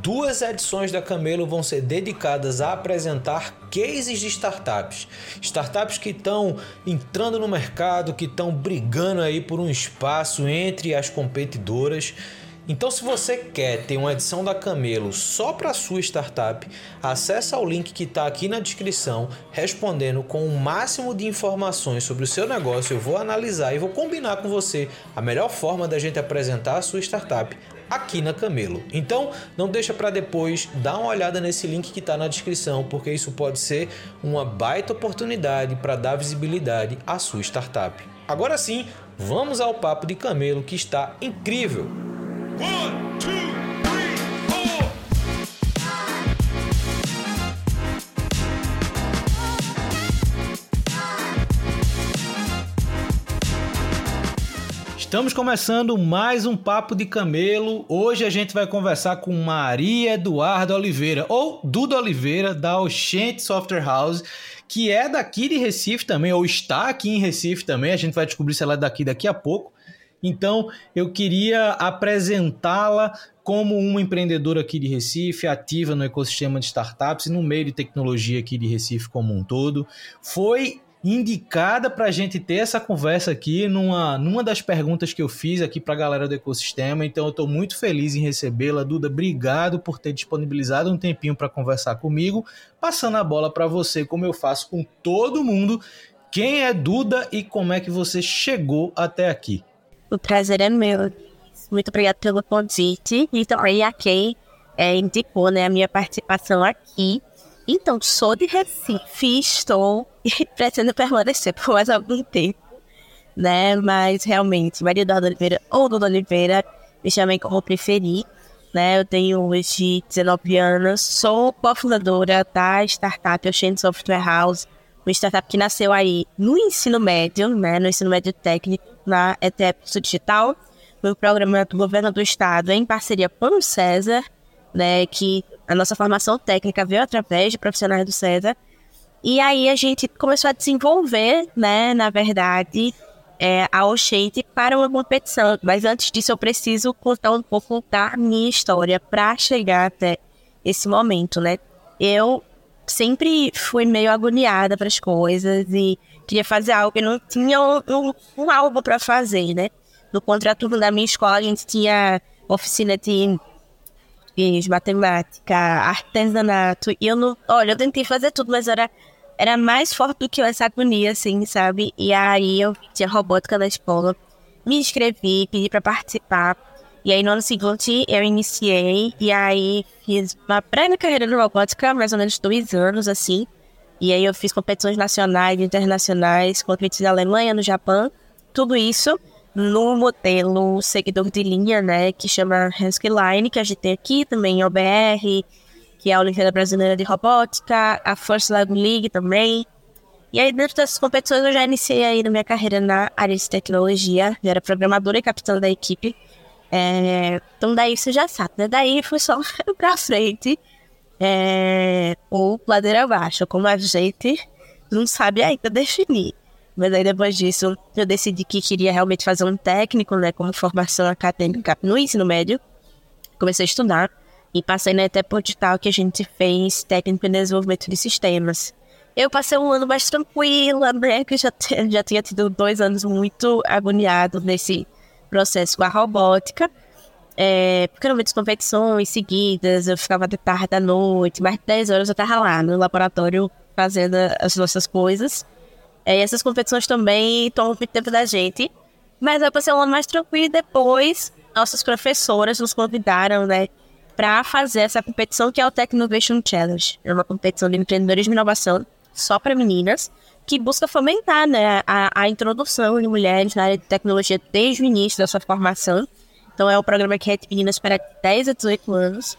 Duas edições da Camelo vão ser dedicadas a apresentar cases de startups. Startups que estão entrando no mercado, que estão brigando aí por um espaço entre as competidoras. Então, se você quer ter uma edição da Camelo só para sua startup, acessa o link que está aqui na descrição, respondendo com o máximo de informações sobre o seu negócio. Eu vou analisar e vou combinar com você a melhor forma da gente apresentar a sua startup aqui na Camelo. Então, não deixa para depois, dá uma olhada nesse link que está na descrição, porque isso pode ser uma baita oportunidade para dar visibilidade à sua startup. Agora sim, vamos ao papo de Camelo que está incrível. One, two. Estamos começando mais um Papo de Camelo. Hoje a gente vai conversar com Maria Eduarda Oliveira, ou Duda Oliveira, da Oxente Software House, que é daqui de Recife também, ou está aqui em Recife também. A gente vai descobrir se ela é daqui daqui a pouco. Então, eu queria apresentá-la como uma empreendedora aqui de Recife, ativa no ecossistema de startups e no meio de tecnologia aqui de Recife como um todo. Foi indicada para a gente ter essa conversa aqui numa, numa das perguntas que eu fiz aqui para a galera do ecossistema. Então eu estou muito feliz em recebê-la. Duda, obrigado por ter disponibilizado um tempinho para conversar comigo. Passando a bola para você, como eu faço com todo mundo. Quem é Duda e como é que você chegou até aqui? O prazer é meu. Muito obrigada pelo convite. E também a quem é, indicou né, a minha participação aqui. Então, sou de Recife, estou e pretendo permanecer por mais algum tempo, né? Mas realmente, Maria Eduardo Oliveira ou Dona Oliveira, me chamem como preferir, né? Eu tenho hoje 19 anos, sou cofundadora da startup Ocean Software House, uma startup que nasceu aí no ensino médio, né? No ensino médio técnico, na ETF Digital, um programa do governo do estado em parceria com o César, né? Que a nossa formação técnica veio através de profissionais do César. E aí a gente começou a desenvolver, né, na verdade, é, a Oxente para uma competição. Mas antes disso, eu preciso contar um pouco da minha história para chegar até esse momento, né? Eu sempre fui meio agoniada para as coisas e queria fazer algo e não tinha um, um algo para fazer, né? No contraturno da minha escola, a gente tinha oficina de português, matemática, artesanato. E eu não. Olha, eu tentei fazer tudo, mas era, era mais forte do que essa agonia, assim, sabe? E aí eu tinha robótica na escola, me inscrevi, pedi para participar. E aí no ano seguinte eu iniciei, e aí fiz uma breve carreira de robótica, mais ou menos dois anos, assim. E aí eu fiz competições nacionais e internacionais, competi na Alemanha, no Japão, tudo isso no modelo seguidor de linha, né, que chama Line, que a gente tem aqui também, OBR, que é a Olimpíada Brasileira de Robótica, a First Lab League também. E aí, dentro dessas competições, eu já iniciei aí na minha carreira na área de tecnologia, já era programadora e capitã da equipe. É, então, daí você já sabe, né? Daí foi só pra frente é, ou ladeira abaixo, como a gente não sabe ainda definir. Mas aí depois disso, eu decidi que queria realmente fazer um técnico, né, como formação acadêmica no ensino médio. Comecei a estudar e passei na etapa digital que a gente fez técnico em desenvolvimento de sistemas. Eu passei um ano mais tranquila, né, que já, já tinha tido dois anos muito agoniado nesse processo com a robótica. É, porque eram muitas competições seguidas, eu ficava de tarde da noite, mais de 10 horas eu estava lá no laboratório fazendo as nossas coisas. É, essas competições também tomam muito tempo da gente. Mas vai ser um ano mais tranquilo e depois nossas professoras nos convidaram, né, para fazer essa competição que é o Tech Innovation Challenge. É uma competição de empreendedores de inovação só para meninas, que busca fomentar, né, a, a introdução de mulheres na área de tecnologia desde o início da sua formação. Então é um programa que é de meninas para 10 a 18 anos.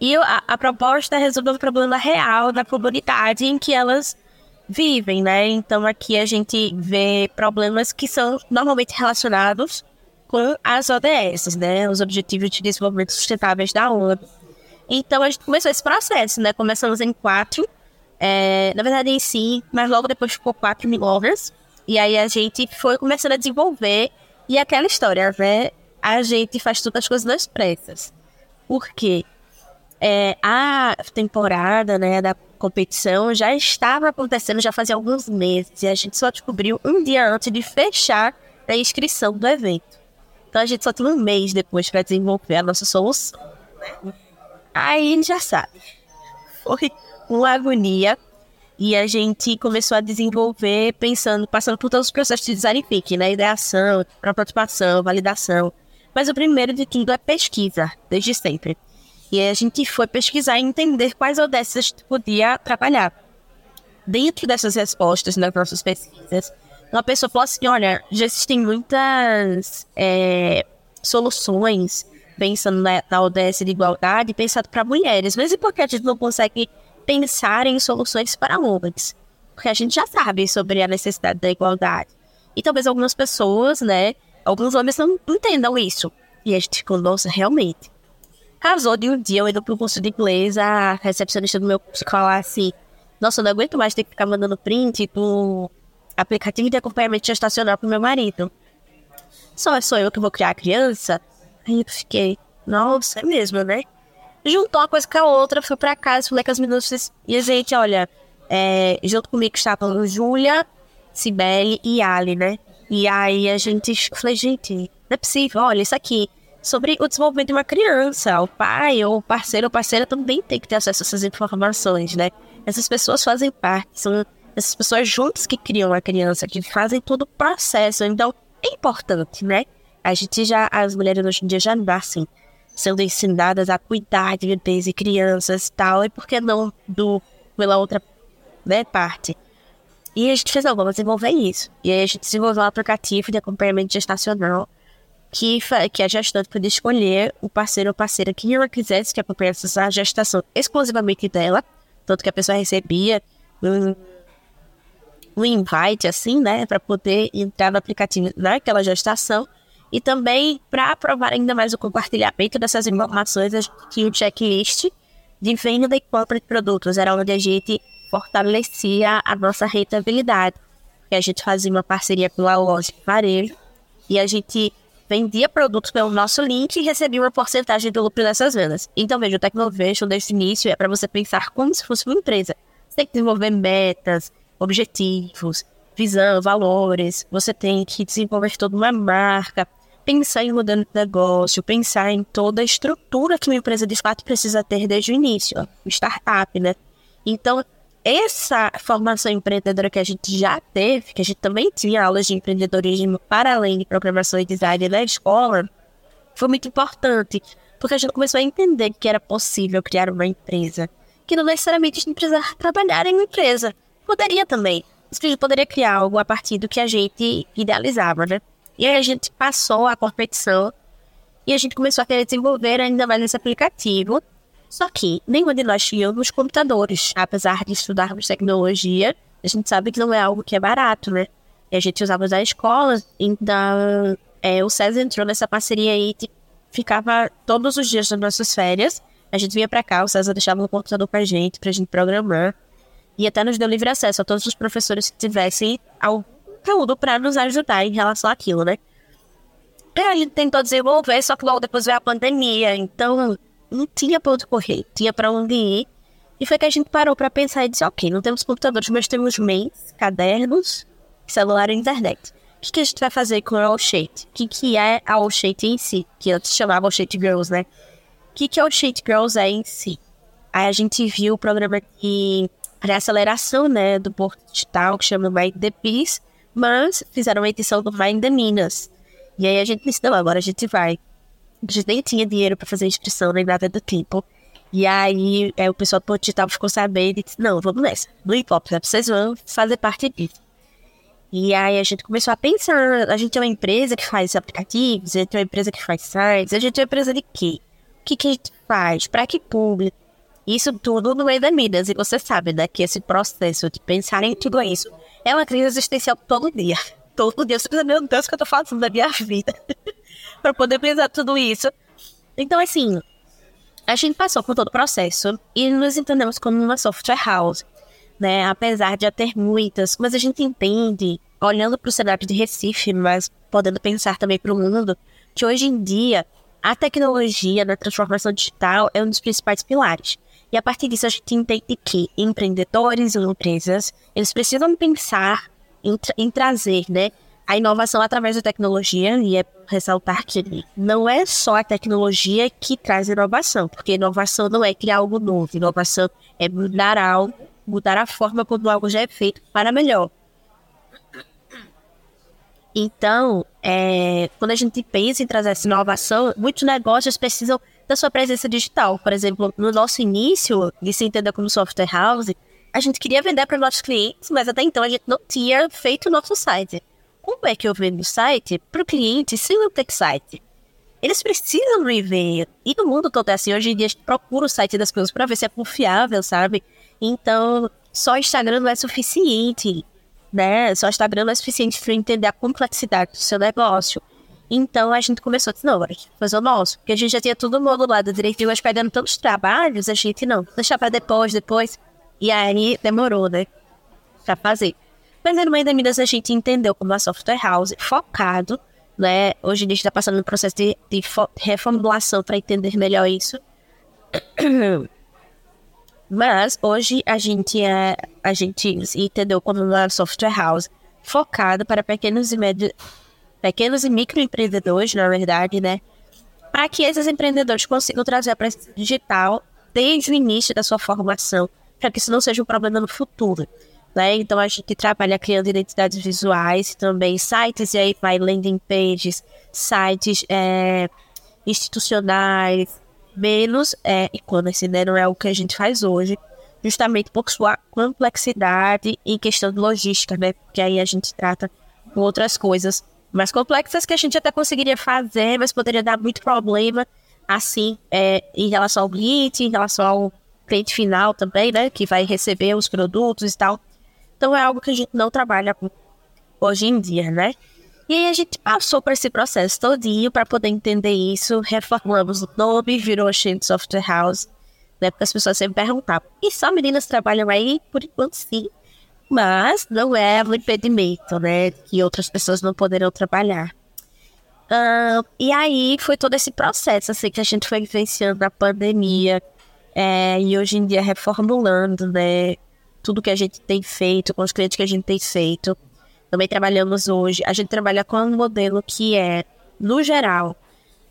E a, a proposta é resolver um problema real da comunidade em que elas vivem, né? Então aqui a gente vê problemas que são normalmente relacionados com as ODS, né? Os Objetivos de Desenvolvimento Sustentáveis da ONU. Então a gente começou esse processo, né? Começamos em quatro, é, na verdade em si, mas logo depois ficou quatro milhões. E aí a gente foi começando a desenvolver e aquela história, né? A gente faz todas as coisas nas pressas. Por quê? É, a temporada né, da competição já estava acontecendo já fazia alguns meses e a gente só descobriu um dia antes de fechar a inscrição do evento. Então a gente só tinha um mês depois para desenvolver a nossa solução. Né? Aí já sabe. Foi uma agonia e a gente começou a desenvolver pensando, passando por todos os processos de design thinking, né? Ideação, prototipação, validação. Mas o primeiro de tudo é pesquisa, desde sempre. E a gente foi pesquisar e entender quais ODS a gente podia trabalhar. Dentro dessas respostas nas nossas pesquisas, uma pessoa falou assim: olha, já existem muitas é, soluções pensando na, na ODS de igualdade pensado para mulheres, mas e por que a gente não consegue pensar em soluções para homens? Porque a gente já sabe sobre a necessidade da igualdade. E talvez algumas pessoas, né, alguns homens não entendam isso. E a gente ficou, nossa, realmente Casou de um dia, eu indo pro curso de inglês, a recepcionista do meu curso falar assim: Nossa, eu não aguento mais ter que ficar mandando print do aplicativo de acompanhamento gestacional pro meu marido. Só sou eu que vou criar a criança? Aí eu fiquei, nossa, é mesmo, né? Juntou uma coisa com a outra, fui pra casa, falei com as meninas e a gente, olha, é, junto comigo estavam Júlia, Sibeli e Ali, né? E aí a gente, falei, gente, não é possível, olha, isso aqui sobre o desenvolvimento de uma criança. O pai ou o parceiro ou parceira também tem que ter acesso a essas informações, né? Essas pessoas fazem parte, são essas pessoas juntas que criam a criança, que fazem todo o processo. Então, é importante, né? A gente já, as mulheres hoje em dia já nascem sendo ensinadas a cuidar de bebês e crianças e tal, e por que não do, pela outra né, parte? E a gente fez, não, vamos desenvolver isso. E aí a gente desenvolveu um aplicativo de acompanhamento gestacional que, que a gestante podia escolher o parceiro ou parceira que ela quisesse que acompanhasse a gestação exclusivamente dela, tanto que a pessoa recebia um, um invite, assim, né, para poder entrar no aplicativo naquela gestação, e também para aprovar ainda mais o compartilhamento dessas informações, a gente tinha um checklist de venda e compra de produtos, era onde a gente fortalecia a nossa rentabilidade, que a gente fazia uma parceria com a loja de varejo, e a gente vendia produtos pelo nosso link e recebia uma porcentagem do lucro dessas vendas. Então, veja, o Technovation desde o início é para você pensar como se fosse uma empresa. Você tem que desenvolver metas, objetivos, visão, valores. Você tem que desenvolver toda uma marca, pensar em mudando de negócio, pensar em toda a estrutura que uma empresa de fato precisa ter desde o início, startup, né? Então, essa formação empreendedora que a gente já teve, que a gente também tinha aulas de empreendedorismo para além de programação e design na escola, foi muito importante, porque a gente começou a entender que era possível criar uma empresa, que não necessariamente a gente precisava trabalhar em uma empresa, poderia também, mas que a gente poderia criar algo a partir do que a gente idealizava, né? E aí a gente passou a competição e a gente começou a querer desenvolver ainda mais esse aplicativo só que nenhum de nós tínhamos computadores. Apesar de estudarmos tecnologia, a gente sabe que não é algo que é barato, né? E a gente usava da escola, então é, o César entrou nessa parceria aí, tipo, ficava todos os dias nas nossas férias. A gente vinha para cá, o César deixava o computador pra gente, pra gente programar. E até nos deu livre acesso a todos os professores que tivessem algum conteúdo para nos ajudar em relação àquilo, né? E a gente tentou desenvolver, só que logo depois veio a pandemia, então não tinha para onde correr, tinha para onde ir. E foi que a gente parou para pensar e disse: ok, não temos computadores, mas temos mails, cadernos, celular e internet. O que, que a gente vai fazer com a Allshade? O que, que é a Allshade em si? Que antes chamava Allshade Girls, né? O que, que a Allshade Girls é em si? Aí a gente viu o programa de aceleração, né, do Porto Digital, que chama Mind the Peace, mas fizeram uma edição do Mind the Minas. E aí a gente disse, não, agora a gente vai a gente nem tinha dinheiro para fazer inscrição nem nada do tipo. E aí é, o pessoal do digital ficou sabendo e disse, não, vamos nessa. No hip hop, né? vocês vão fazer parte disso. E aí a gente começou a pensar, a gente é uma empresa que faz aplicativos, a gente é uma empresa que faz sites, a gente é uma empresa de quê? O que, que a gente faz? Para que público? Isso tudo no meio da Midas. E você sabe, né, que esse processo de pensar em tudo isso é uma crise existencial todo dia. Todo dia você pensa, meu Deus, o que eu tô fazendo da minha vida? Para poder pensar tudo isso. Então, assim, a gente passou por todo o processo e nos entendemos como uma software house, né? Apesar de já ter muitas, mas a gente entende, olhando para o cenário de Recife, mas podendo pensar também para o mundo, que hoje em dia a tecnologia na transformação digital é um dos principais pilares. E a partir disso a gente entende que empreendedores e empresas, eles precisam pensar em, tra em trazer, né, a inovação através da tecnologia, e é ressaltar que não é só a tecnologia que traz inovação, porque inovação não é criar algo novo, inovação é mudar algo, mudar a forma como algo já é feito para melhor. Então, é, quando a gente pensa em trazer essa inovação, muitos negócios precisam da sua presença digital. Por exemplo, no nosso início de se entender como software house, a gente queria vender para nossos clientes, mas até então a gente não tinha feito o nosso site. Como é que eu vendo o site para o cliente se não ter site? Eles precisam me ver. E no mundo todo é assim. Hoje em dia a gente procura o site das coisas para ver se é confiável, sabe? Então, só Instagram não é suficiente, né? Só Instagram não é suficiente para entender a complexidade do seu negócio. Então a gente começou a dizer, não, fazer o nosso. Porque a gente já tinha tudo modulado direitinho, mas pegando tantos trabalhos, a gente não, deixar para depois, depois. E aí demorou, né? Pra fazer. Mas no meio da Midas a gente entendeu como a software house focado, né? Hoje a gente está passando no processo de, de reformulação para entender melhor isso. Mas hoje a gente é a gente entendeu como uma software house focada para pequenos e médios pequenos e microempreendedores, na verdade, né? Para que esses empreendedores consigam trazer a presença digital desde o início da sua formação, para que isso não seja um problema no futuro. Né? Então a gente trabalha criando identidades visuais, também sites, e aí vai landing pages, sites é, institucionais, menos é, e-commerce, né? Não é o que a gente faz hoje, justamente por sua complexidade em questão de logística, né? Porque aí a gente trata com outras coisas mais complexas que a gente até conseguiria fazer, mas poderia dar muito problema, assim, é, em relação ao cliente, em relação ao cliente final também, né? Que vai receber os produtos e tal. Então é algo que a gente não trabalha hoje em dia, né? E aí a gente passou por esse processo todinho para poder entender isso, reformamos o nome, virou Shane Software House, né? Porque as pessoas sempre perguntavam, e só meninas trabalham aí? Por enquanto sim. Mas não é um impedimento, né? Que outras pessoas não poderão trabalhar. Uh, e aí foi todo esse processo, assim, que a gente foi vivenciando na pandemia. É, e hoje em dia reformulando, né? Tudo que a gente tem feito, com os clientes que a gente tem feito. Também trabalhamos hoje. A gente trabalha com um modelo que é, no geral,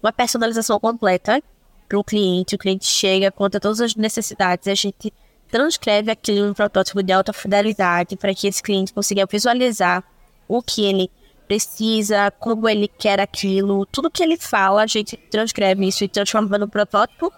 uma personalização completa para o cliente. O cliente chega, conta todas as necessidades, a gente transcreve aquilo em um protótipo de alta fidelidade para que esse cliente consiga visualizar o que ele precisa, como ele quer aquilo, tudo que ele fala, a gente transcreve isso e transforma no protótipo,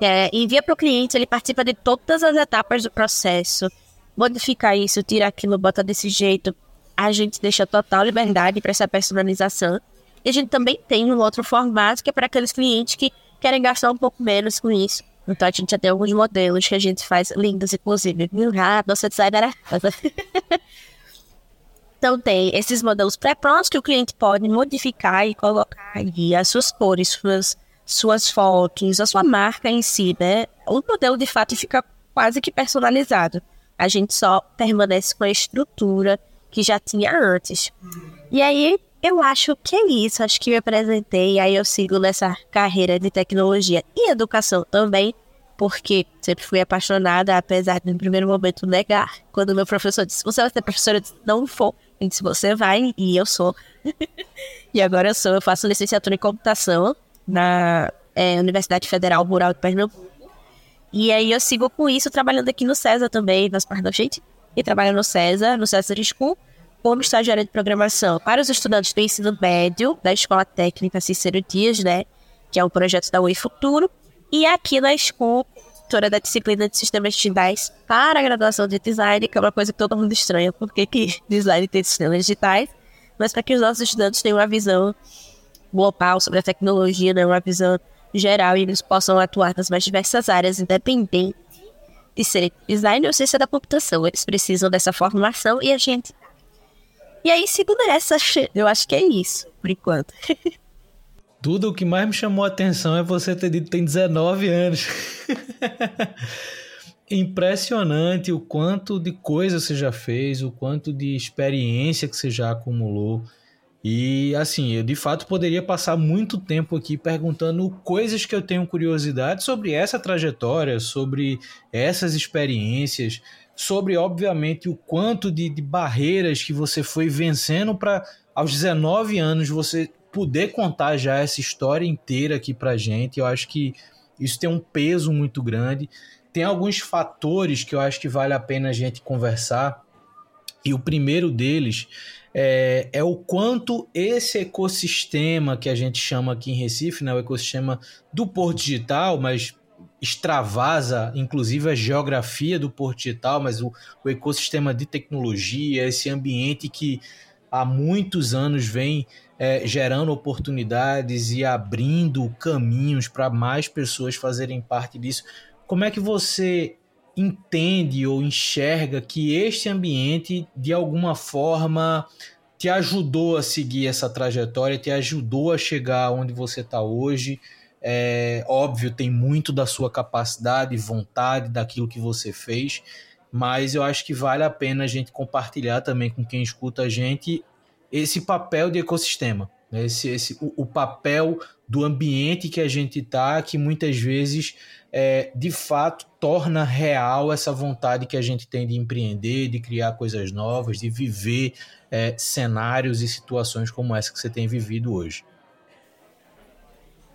é, envia para o cliente, ele participa de todas as etapas do processo, modificar isso, tirar aquilo, bota desse jeito, a gente deixa total liberdade para essa personalização. E a gente também tem um outro formato que é para aqueles clientes que querem gastar um pouco menos com isso. Então a gente já tem alguns modelos que a gente faz lindos, inclusive. Ah, nossa designer é Então tem esses modelos pré-prontos que o cliente pode modificar e colocar ali as suas cores, suas, suas fotos, a sua marca em si, né? O modelo de fato fica quase que personalizado. A gente só permanece com a estrutura que já tinha antes. E aí, eu acho que é isso. Acho que me apresentei, aí eu sigo nessa carreira de tecnologia e educação também, porque sempre fui apaixonada, apesar de no primeiro momento negar. Quando meu professor disse, você vai ser professora? Eu disse, não vou. Ele disse, você vai, e eu sou. e agora eu sou, eu faço licenciatura em computação na é, Universidade Federal Rural de Pernambuco. E aí eu sigo com isso, trabalhando aqui no César também, nas partes da gente, e trabalho no César, no César School, como estagiária de programação. Para os estudantes do ensino médio da Escola Técnica Cícero Dias, né, que é um projeto da UI Futuro, e aqui na School, tutora da disciplina de sistemas digitais para a graduação de design, que é uma coisa que todo mundo estranha, porque que design tem sistemas digitais, mas para que os nossos estudantes tenham uma visão global sobre a tecnologia, né, uma visão geral e eles possam atuar nas mais diversas áreas, independente de ser design ou ciência da computação. Eles precisam dessa formação e a gente. E aí, segundo essa, eu acho que é isso, por enquanto. Tudo o que mais me chamou a atenção é você ter dito que tem 19 anos. Impressionante o quanto de coisa você já fez, o quanto de experiência que você já acumulou. E assim, eu de fato poderia passar muito tempo aqui perguntando coisas que eu tenho curiosidade sobre essa trajetória, sobre essas experiências, sobre, obviamente, o quanto de, de barreiras que você foi vencendo para, aos 19 anos, você poder contar já essa história inteira aqui pra gente. Eu acho que isso tem um peso muito grande. Tem alguns fatores que eu acho que vale a pena a gente conversar. E o primeiro deles é, é, o quanto esse ecossistema que a gente chama aqui em Recife, né, o ecossistema do Porto Digital, mas extravasa inclusive a geografia do Porto Digital, mas o, o ecossistema de tecnologia, esse ambiente que há muitos anos vem é, gerando oportunidades e abrindo caminhos para mais pessoas fazerem parte disso. Como é que você entende ou enxerga que este ambiente, de alguma forma, te ajudou a seguir essa trajetória, te ajudou a chegar onde você está hoje? É, óbvio, tem muito da sua capacidade, vontade, daquilo que você fez, mas eu acho que vale a pena a gente compartilhar também com quem escuta a gente esse papel de ecossistema, né? esse, esse, o, o papel do ambiente que a gente está, que muitas vezes é, de fato torna real essa vontade que a gente tem de empreender, de criar coisas novas, de viver é, cenários e situações como essa que você tem vivido hoje?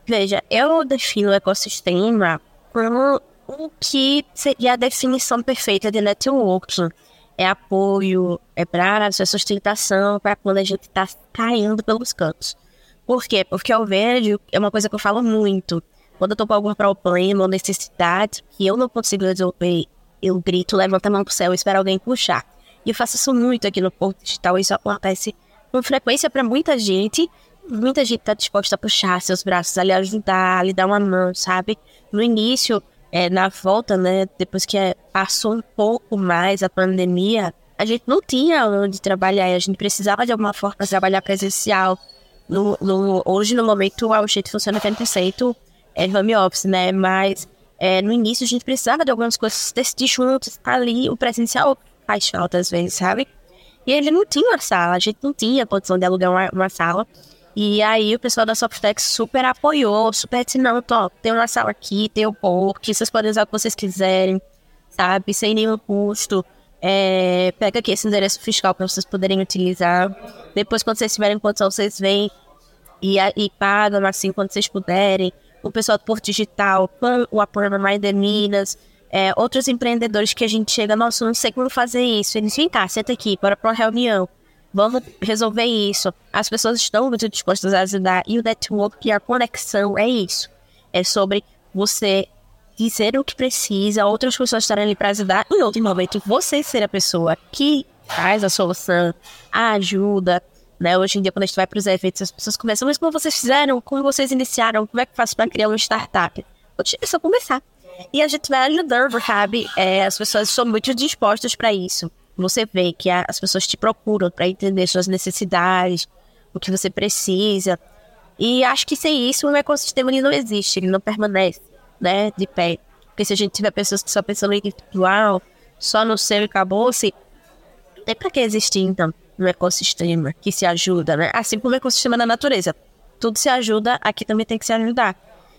Veja, eu defino o ecossistema como o que seria a definição perfeita de networking. É apoio, é braço, é sustentação para quando a gente está caindo pelos cantos. Por quê? Porque eu vejo, é uma coisa que eu falo muito, quando eu tô com algum problema ou necessidade que eu não consigo resolver, eu grito, levanto a mão pro céu e espero alguém puxar. E eu faço isso muito aqui no Porto Digital. Isso acontece com frequência para muita gente. Muita gente tá disposta a puxar seus braços, a lhe ajudar, a lhe dar uma mão, sabe? No início, é, na volta, né, depois que é, passou um pouco mais a pandemia, a gente não tinha onde trabalhar, a gente precisava de alguma forma trabalhar presencial. No, no, hoje, no momento, o jeito funciona 100% é, home office, né? Mas é, no início a gente precisava de algumas coisas decidir juntos, ali o presencial faz falta às vezes, sabe? E ele não tinha uma sala, a gente não tinha condição de alugar uma, uma sala. E aí o pessoal da Softex super apoiou, super disse, não, tô, tem uma sala aqui, tem o pork, vocês podem usar o que vocês quiserem, sabe? Sem nenhum custo. É, pega aqui esse endereço fiscal para vocês poderem utilizar. Depois, quando vocês tiverem condição, vocês vêm e, e pagam assim quando vocês puderem o pessoal do Porto Digital, o apoio da Mind Minas, é, outros empreendedores que a gente chega, nossa, não sei como fazer isso. Eles vêm cá, senta aqui, bora para uma reunião. Vamos resolver isso. As pessoas estão muito dispostas a ajudar. E o network a conexão é isso. É sobre você dizer o que precisa, outras pessoas estarem ali para ajudar. E, em outro momento, você ser a pessoa que traz a solução, a ajuda, né? Hoje em dia, quando a gente vai para os eventos, as pessoas começam, mas como vocês fizeram? Como vocês iniciaram? Como é que faço para criar uma startup? É só começar. E a gente vai ajudando, sabe? É, as pessoas são muito dispostas para isso. Você vê que as pessoas te procuram para entender suas necessidades, o que você precisa. E acho que sem isso, o ecossistema ele não existe, ele não permanece, né, de pé. Porque se a gente tiver pessoas que só pensam no individual, só no seu e acabou-se, tem para que existir, então no ecossistema que se ajuda, né? Assim como o ecossistema da natureza. Tudo se ajuda, aqui também tem que se ajudar.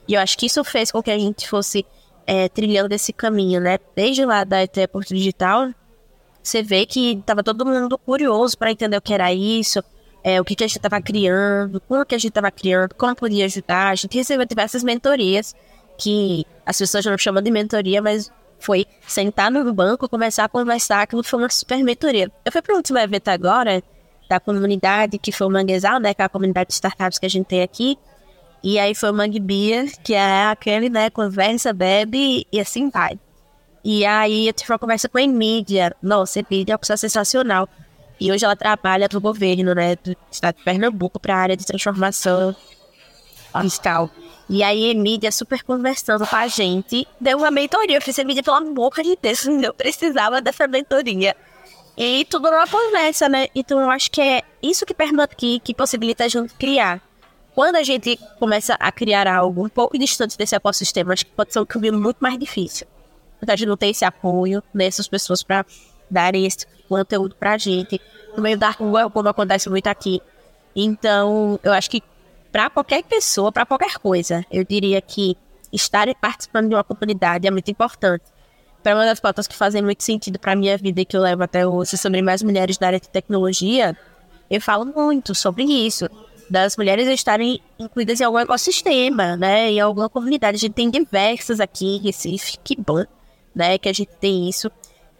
E eu acho que isso fez com que a gente fosse é, trilhando esse caminho, né? Desde lá da ET Porto Digital, você vê que estava todo mundo curioso para entender o que era isso, é, o que, que a gente estava criando, como que a gente estava criando, como podia ajudar. A gente recebeu diversas mentorias que as pessoas não chamam de mentoria, mas foi sentar no banco, começar a conversar, aquilo foi uma super mentoria. Eu fui para o último evento agora, da comunidade, que foi o Manguezal, né, que é a comunidade de startups que a gente tem aqui, e aí foi o Mangue Beer, que é aquele, né, conversa, bebe e assim vai. E aí eu tive uma conversa com a Emília, nossa, Emília é uma pessoa sensacional, e hoje ela trabalha para o governo, né, do estado de Pernambuco, para a área de transformação fiscal. E aí, Emília, super conversando com a gente, deu uma mentoria. Eu fiz, Emília, pelo amor de Deus, eu precisava dessa mentoria. E tudo numa conversa, né? Então, eu acho que é isso que permite, que, que possibilita a gente criar. Quando a gente começa a criar algo um pouco distante desse ecossistema, acho que pode ser um caminho muito mais difícil. Porque a gente não tem esse apoio dessas pessoas para darem esse conteúdo pra gente. No meio da rua, como acontece muito aqui. Então, eu acho que para qualquer pessoa, para qualquer coisa, eu diria que estar participando de uma comunidade é muito importante. Para uma das pautas que fazem muito sentido para minha vida e que eu levo até hoje sobre mais mulheres na área de tecnologia, eu falo muito sobre isso, das mulheres estarem incluídas em algum ecossistema, né, em alguma comunidade. A gente tem diversas aqui em Recife, que bom, né, que a gente tem isso.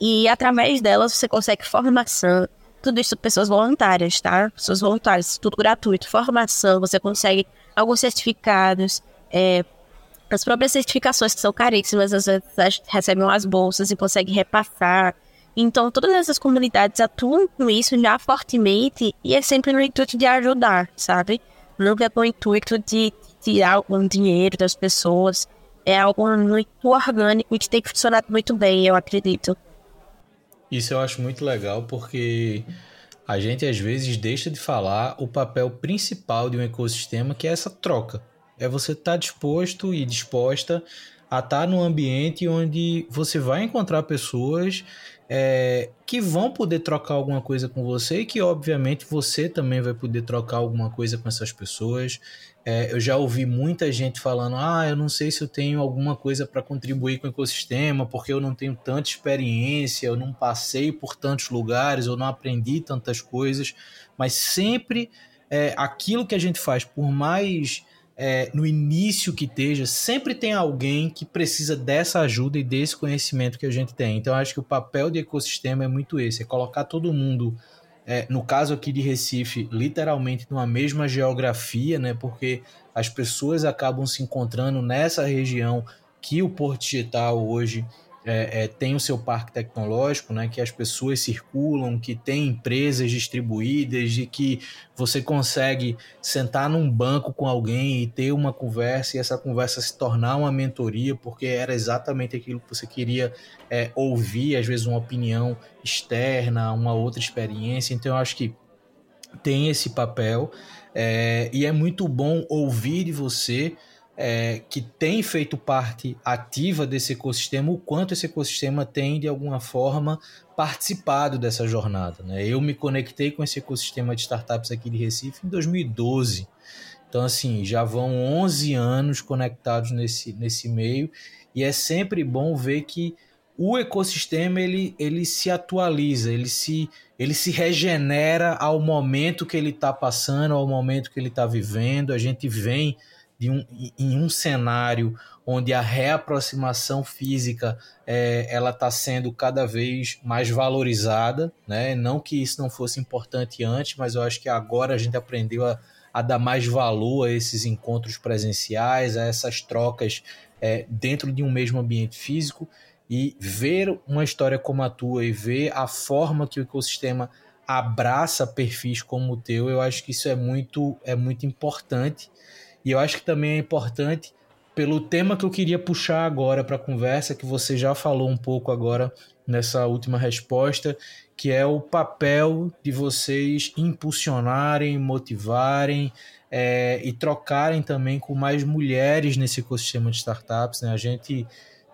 E através delas você consegue formação, tudo isso pessoas voluntárias, tá? Pessoas voluntárias, tudo gratuito, formação, você consegue alguns certificados, é, as próprias certificações que são caríssimas, às vezes recebem umas bolsas e conseguem repassar. Então, todas essas comunidades atuam com isso já fortemente e é sempre no intuito de ajudar, sabe? Nunca é com o intuito de tirar algum dinheiro das pessoas. É algo muito orgânico e que tem funcionado muito bem, eu acredito. Isso eu acho muito legal porque a gente às vezes deixa de falar o papel principal de um ecossistema que é essa troca. É você estar tá disposto e disposta a estar tá num ambiente onde você vai encontrar pessoas é, que vão poder trocar alguma coisa com você e que, obviamente, você também vai poder trocar alguma coisa com essas pessoas. É, eu já ouvi muita gente falando: ah, eu não sei se eu tenho alguma coisa para contribuir com o ecossistema, porque eu não tenho tanta experiência, eu não passei por tantos lugares, eu não aprendi tantas coisas. Mas sempre é, aquilo que a gente faz, por mais é, no início que esteja, sempre tem alguém que precisa dessa ajuda e desse conhecimento que a gente tem. Então, acho que o papel de ecossistema é muito esse: é colocar todo mundo é, no caso aqui de Recife, literalmente numa mesma geografia, né? Porque as pessoas acabam se encontrando nessa região que o Porto Digital hoje é, é, tem o seu parque tecnológico, né, que as pessoas circulam, que tem empresas distribuídas, e que você consegue sentar num banco com alguém e ter uma conversa e essa conversa se tornar uma mentoria, porque era exatamente aquilo que você queria é, ouvir, às vezes uma opinião externa, uma outra experiência. Então eu acho que tem esse papel é, e é muito bom ouvir de você é, que tem feito parte ativa desse ecossistema, o quanto esse ecossistema tem, de alguma forma, participado dessa jornada. Né? Eu me conectei com esse ecossistema de startups aqui de Recife em 2012. Então, assim, já vão 11 anos conectados nesse, nesse meio e é sempre bom ver que o ecossistema ele, ele se atualiza, ele se, ele se regenera ao momento que ele está passando, ao momento que ele está vivendo. A gente vem de um, em um cenário onde a reaproximação física é, ela está sendo cada vez mais valorizada, né? Não que isso não fosse importante antes, mas eu acho que agora a gente aprendeu a, a dar mais valor a esses encontros presenciais, a essas trocas é, dentro de um mesmo ambiente físico e ver uma história como a tua e ver a forma que o ecossistema abraça perfis como o teu, eu acho que isso é muito é muito importante e eu acho que também é importante pelo tema que eu queria puxar agora para a conversa, que você já falou um pouco agora nessa última resposta, que é o papel de vocês impulsionarem, motivarem é, e trocarem também com mais mulheres nesse ecossistema de startups. Né? A gente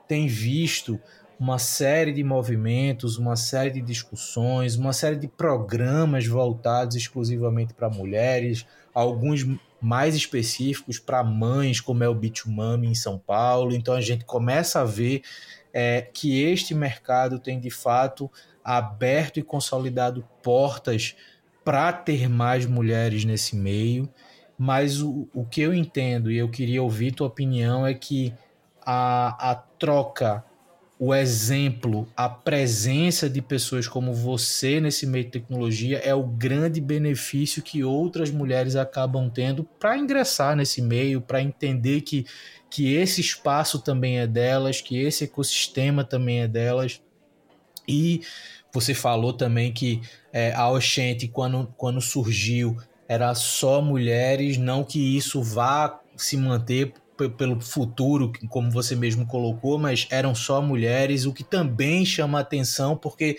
tem visto uma série de movimentos, uma série de discussões, uma série de programas voltados exclusivamente para mulheres, alguns mais específicos para mães, como é o Bitumami em São Paulo. Então a gente começa a ver é, que este mercado tem de fato aberto e consolidado portas para ter mais mulheres nesse meio. Mas o, o que eu entendo, e eu queria ouvir tua opinião, é que a, a troca o exemplo, a presença de pessoas como você nesse meio de tecnologia é o grande benefício que outras mulheres acabam tendo para ingressar nesse meio, para entender que, que esse espaço também é delas, que esse ecossistema também é delas. E você falou também que é, a Oxente, quando, quando surgiu, era só mulheres, não que isso vá se manter pelo futuro, como você mesmo colocou, mas eram só mulheres, o que também chama atenção, porque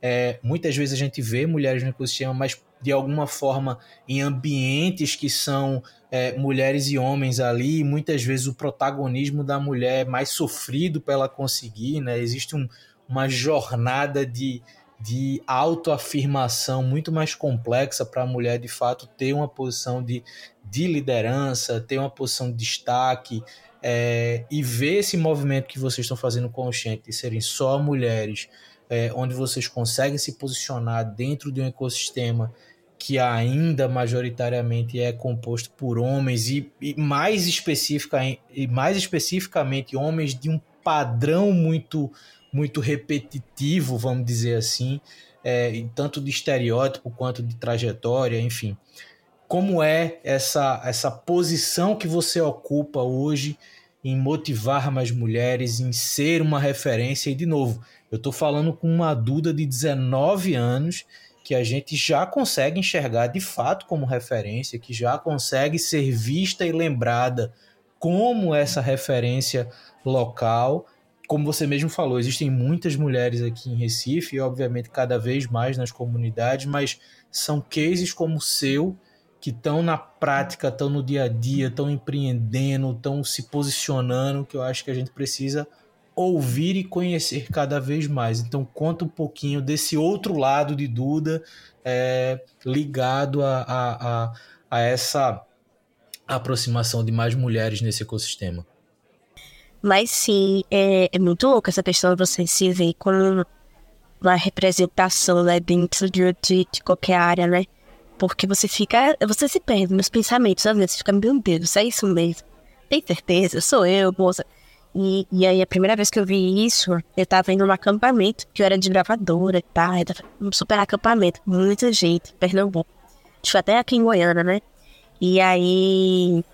é, muitas vezes a gente vê mulheres no ecossistema, mas de alguma forma em ambientes que são é, mulheres e homens ali, e muitas vezes o protagonismo da mulher é mais sofrido para ela conseguir, né? Existe um, uma jornada de, de autoafirmação muito mais complexa para a mulher de fato ter uma posição de, de liderança, ter uma posição de destaque. É, e ver esse movimento que vocês estão fazendo Consciente de serem só mulheres, é, onde vocês conseguem se posicionar dentro de um ecossistema que ainda majoritariamente é composto por homens e, e mais, especifica, e mais especificamente homens de um padrão muito muito repetitivo, vamos dizer assim, é, tanto de estereótipo quanto de trajetória, enfim. Como é essa, essa posição que você ocupa hoje em motivar mais mulheres, em ser uma referência? E, de novo, eu estou falando com uma Duda de 19 anos que a gente já consegue enxergar de fato como referência, que já consegue ser vista e lembrada como essa referência local. Como você mesmo falou, existem muitas mulheres aqui em Recife e, obviamente, cada vez mais nas comunidades, mas são cases como o seu que estão na prática, estão no dia a dia, estão empreendendo, estão se posicionando, que eu acho que a gente precisa ouvir e conhecer cada vez mais. Então, conta um pouquinho desse outro lado de Duda é, ligado a, a, a, a, essa aproximação de mais mulheres nesse ecossistema. Mas sim, é, é muito louco essa questão de você se ver como uma representação né, dentro de, de, de qualquer área, né? Porque você fica. Você se perde nos pensamentos, às vezes você fica, meu Deus, é isso mesmo. Tem certeza? Sou eu, moça. E, e aí, a primeira vez que eu vi isso, eu tava indo num acampamento, que eu era de gravadora e tal, um super acampamento, muita gente, Pernambuco. Tipo, até aqui em Goiânia, né? E aí.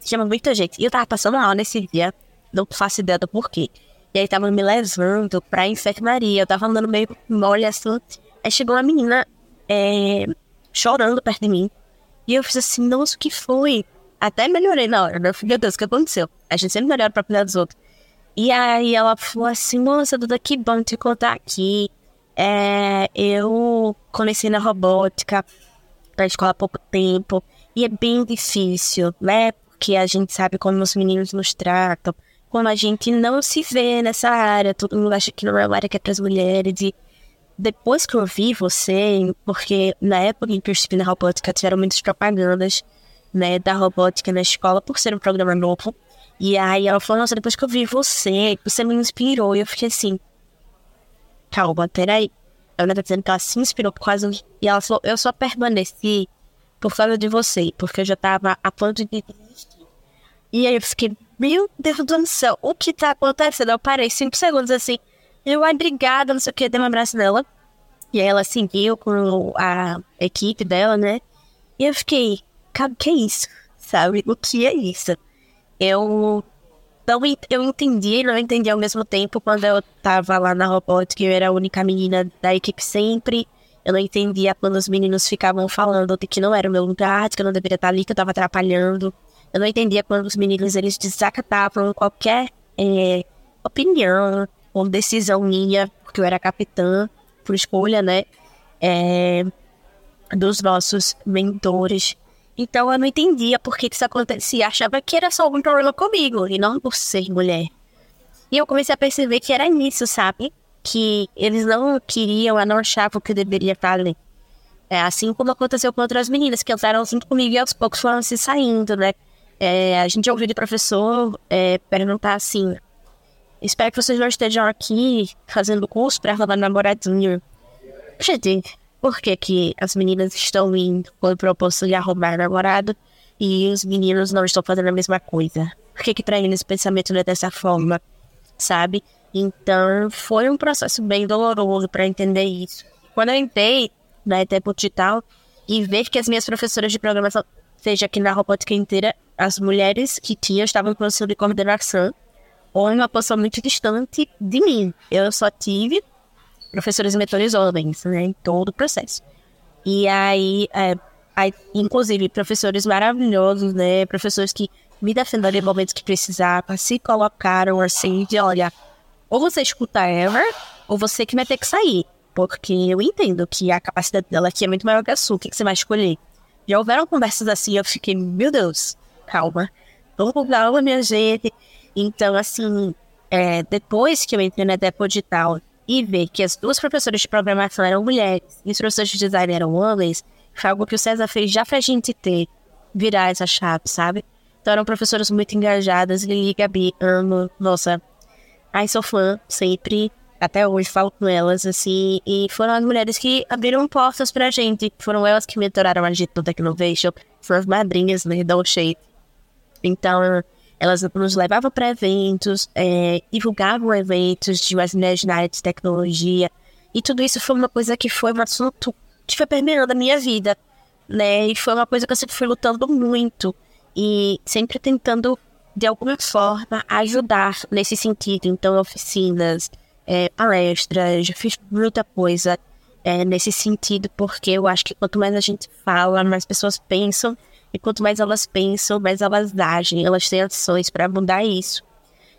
Chama muita gente. E eu tava passando mal nesse dia, não faço ideia do porquê. E aí tava me levando pra enfermaria, eu tava andando meio mole assim. Aí chegou uma menina é, chorando perto de mim. E eu fiz assim, nossa, o que foi? Até melhorei na hora, né? Meu Deus, o que aconteceu? A gente sempre melhora pra cuidar dos outros. E aí ela falou assim, moça, Duda, que bom te contar aqui. É, eu comecei na robótica na escola há pouco tempo. E é bem difícil, né? Porque a gente sabe como os meninos nos tratam. Como a gente não se vê nessa área. Todo mundo acha que não é uma área que é para as mulheres. E depois que eu vi você, porque na época em que eu estive na robótica tiveram muitas propagandas né, da robótica na escola por ser um programa novo. E aí ela falou, nossa, depois que eu vi você, você me inspirou. E eu fiquei assim, calma, peraí. Ela tá dizendo que ela se inspirou por causa... E ela falou, eu só permaneci por causa de você, porque eu já tava a ponto de desistir. E aí eu fiquei, meu Deus do céu, o que tá acontecendo? Eu parei cinco segundos assim, eu, obrigada, não sei o que, dei um abraço nela. E ela seguiu com a equipe dela, né? E eu fiquei, cara, o que é isso? Sabe? O que é isso? Eu não eu entendi e não entendi ao mesmo tempo quando eu tava lá na robótica, eu era a única menina da equipe sempre. Eu não entendia quando os meninos ficavam falando de que não era o meu lugar, de que eu não deveria estar ali, que eu tava atrapalhando. Eu não entendia quando os meninos eles desacatavam qualquer é, opinião ou decisão minha, porque eu era capitã, por escolha, né? É, dos nossos mentores. Então eu não entendia por que isso acontecia. Achava que era só algum problema comigo e não por ser mulher. E eu comecei a perceber que era isso, sabe? Que eles não queriam, não achavam que eu deveria ali. É assim como aconteceu com outras meninas que entraram junto comigo e aos poucos foram se saindo, né? É, a gente ouviu de professor é, perguntar assim: Espero que vocês não estejam aqui fazendo curso para arrumar namoradinho. Gente, por que, que as meninas estão indo com o propósito de arrumar namorado e os meninos não estão fazendo a mesma coisa? Por que, que pra eles o pensamento não é dessa forma? Sabe? Então, foi um processo bem doloroso para entender isso. Quando eu entrei na Etepo Digital e ver que as minhas professoras de programação, seja aqui na robótica inteira, as mulheres que tinham estavam em posição de coordenação ou em uma posição muito distante de mim. Eu só tive professores e mentores homens, né, em todo o processo. E aí, é, aí, inclusive, professores maravilhosos, né, professores que me defenderam em momentos que precisava, se colocaram assim de, olha, ou você escuta ela, ou você que vai ter que sair. Porque eu entendo que a capacidade dela aqui é muito maior que a sua, o que, que você vai escolher? Já houveram conversas assim, eu fiquei, meu Deus, calma. Vamos com calma, minha gente. Então, assim, é, depois que eu entrei na Depo Digital e ver que as duas professoras de programação eram mulheres e os professores de design eram homens, foi algo que o César fez já pra gente ter, virar essa chave, sabe? Então eram professoras muito engajadas, Lili, Gabi, amo, nossa, ai sou fã, sempre, até hoje falo com elas, assim, e foram as mulheres que abriram portas pra gente, foram elas que mentoraram a gente no Technovation, foram as madrinhas, né, da Shape. Então, elas nos levavam para eventos, é, divulgavam eventos de mulheres na de tecnologia. E tudo isso foi uma coisa que foi um assunto que foi permeando a minha vida, né? E foi uma coisa que eu sempre fui lutando muito e sempre tentando, de alguma forma, ajudar nesse sentido. Então, oficinas, é, palestras, já fiz muita coisa é, nesse sentido, porque eu acho que quanto mais a gente fala, mais pessoas pensam e quanto mais elas pensam, mais elas agem, elas têm ações para mudar isso.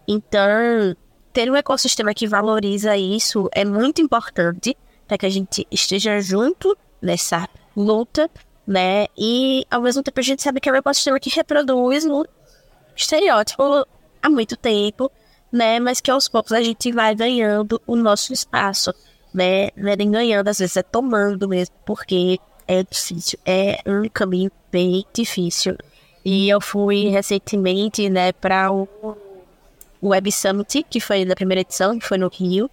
Então, ter um ecossistema que valoriza isso é muito importante para que a gente esteja junto nessa luta, né? E ao mesmo tempo a gente sabe que é um ecossistema que reproduz um estereótipo há muito tempo, né? Mas que aos poucos a gente vai ganhando o nosso espaço, né? Nem ganhando, às vezes é tomando mesmo, porque é difícil, é um caminho bem difícil. E eu fui recentemente, né, para o, Web Summit, que foi da primeira edição, que foi no Rio.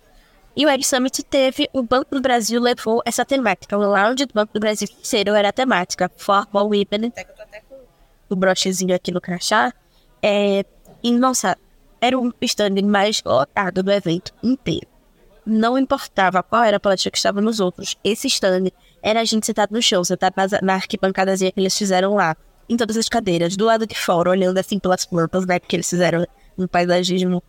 E o Web Summit teve, o Banco do Brasil levou essa temática. O lounge do Banco do Brasil inteiro era a temática. Formal Women, até que eu tô até com o brochezinho aqui no crachá. É, e, nossa, era o stand mais lotado do evento inteiro. Não importava qual era a palestra que estava nos outros. Esse stand era a gente sentado no chão, sentado na, na arquibancadazinha que eles fizeram lá, em todas as cadeiras, do lado de fora, olhando assim pelas plantas, né, que eles fizeram no paisagismo.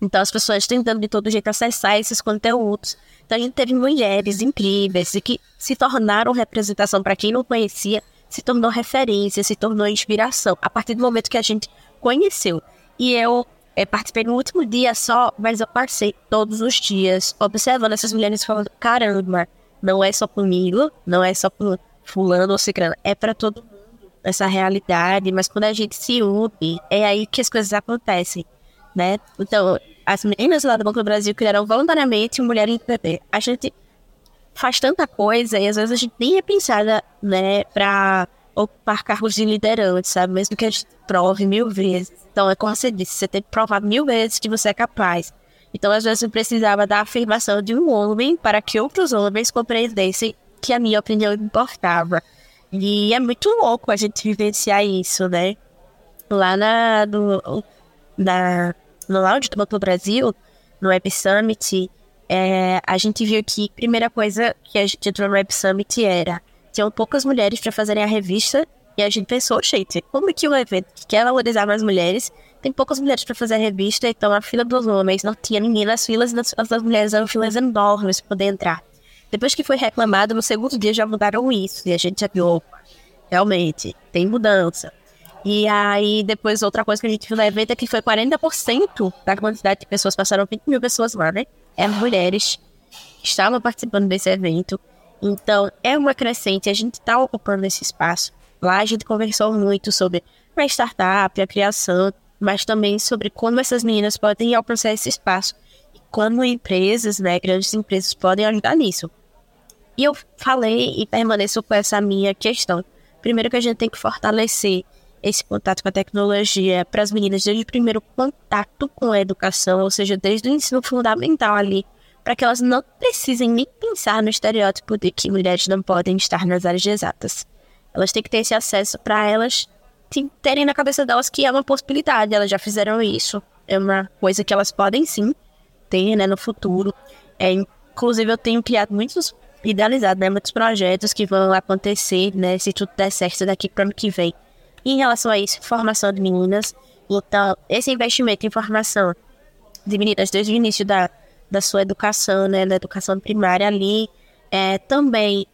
Então, as pessoas tentando de todo jeito acessar esses conteúdos. Então, a gente teve mulheres incríveis que se tornaram representação para quem não conhecia, se tornou referência, se tornou inspiração, a partir do momento que a gente conheceu. E eu é, participei no último dia só, mas eu passei todos os dias observando essas mulheres falando: caramba, não é só comigo, não é só por fulano ou ciclano, é para todo mundo essa realidade, mas quando a gente se une, é aí que as coisas acontecem, né? Então, as meninas lá do Banco do Brasil criaram voluntariamente Mulher em PP. A gente faz tanta coisa e às vezes a gente nem é pensada, né, para ocupar cargos de liderança, sabe? Mesmo que a gente prove mil vezes. Então, é como você disse, você tem que provar mil vezes que você é capaz. Então, às vezes, eu precisava da afirmação de um homem para que outros homens compreendessem que a minha opinião importava. E é muito louco a gente vivenciar isso, né? Lá na, no, na, no Lounge do Banco Brasil, no Web Summit, é, a gente viu que a primeira coisa que a gente entrou no Web Summit era tinham poucas mulheres para fazerem a revista e a gente pensou, gente, como que o evento que quer valorizar mais mulheres tem poucas mulheres para fazer a revista, então a fila dos homens não tinha ninguém nas filas e as das mulheres eram filas enormes para poder entrar. Depois que foi reclamado, no segundo dia já mudaram isso e a gente já viu, realmente, tem mudança. E aí, depois, outra coisa que a gente viu no evento é que foi 40% da quantidade de pessoas, passaram 20 mil pessoas lá, né? Eram mulheres que estavam participando desse evento. Então, é uma crescente, a gente está ocupando esse espaço. Lá a gente conversou muito sobre a startup, a criação mas também sobre como essas meninas podem alcançar esse espaço e como empresas, né, grandes empresas podem ajudar nisso. E eu falei e permaneço com essa minha questão. Primeiro que a gente tem que fortalecer esse contato com a tecnologia para as meninas desde o primeiro contato com a educação, ou seja, desde o ensino fundamental ali, para que elas não precisem nem pensar no estereótipo de que mulheres não podem estar nas áreas exatas. Elas têm que ter esse acesso para elas terem na cabeça delas que é uma possibilidade, elas já fizeram isso. É uma coisa que elas podem sim ter, né, no futuro. É, inclusive, eu tenho criado muitos, idealizado, né, muitos projetos que vão acontecer, né, se tudo der certo daqui para o ano que vem. E em relação a isso, formação de meninas. Então, esse investimento em formação de meninas desde o início da, da sua educação, né, da educação primária ali, é, também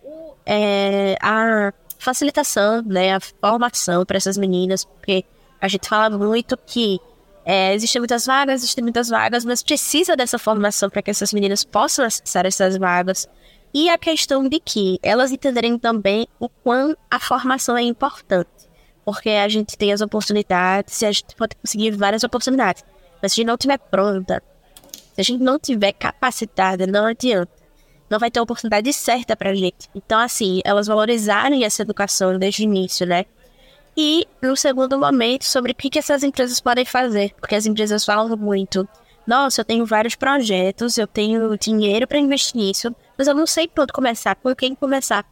é, a facilitação, né, a formação para essas meninas, porque A gente fala muito que é, existem muitas vagas, existem muitas vagas, mas precisa dessa formação para que essas meninas possam acessar essas vagas. E a questão de que elas entenderem também o quão a formação é importante. Porque a gente tem as oportunidades e a gente pode conseguir várias oportunidades. Mas se a gente não estiver pronta, se a gente não tiver capacitada, não adianta. Não vai ter a oportunidade certa pra gente. Então, assim, elas valorizarem essa educação desde o início, né? E, no segundo momento, sobre o que, que essas empresas podem fazer. Porque as empresas falam muito. Nossa, eu tenho vários projetos, eu tenho dinheiro para investir nisso, mas eu não sei por onde começar, por quem começar.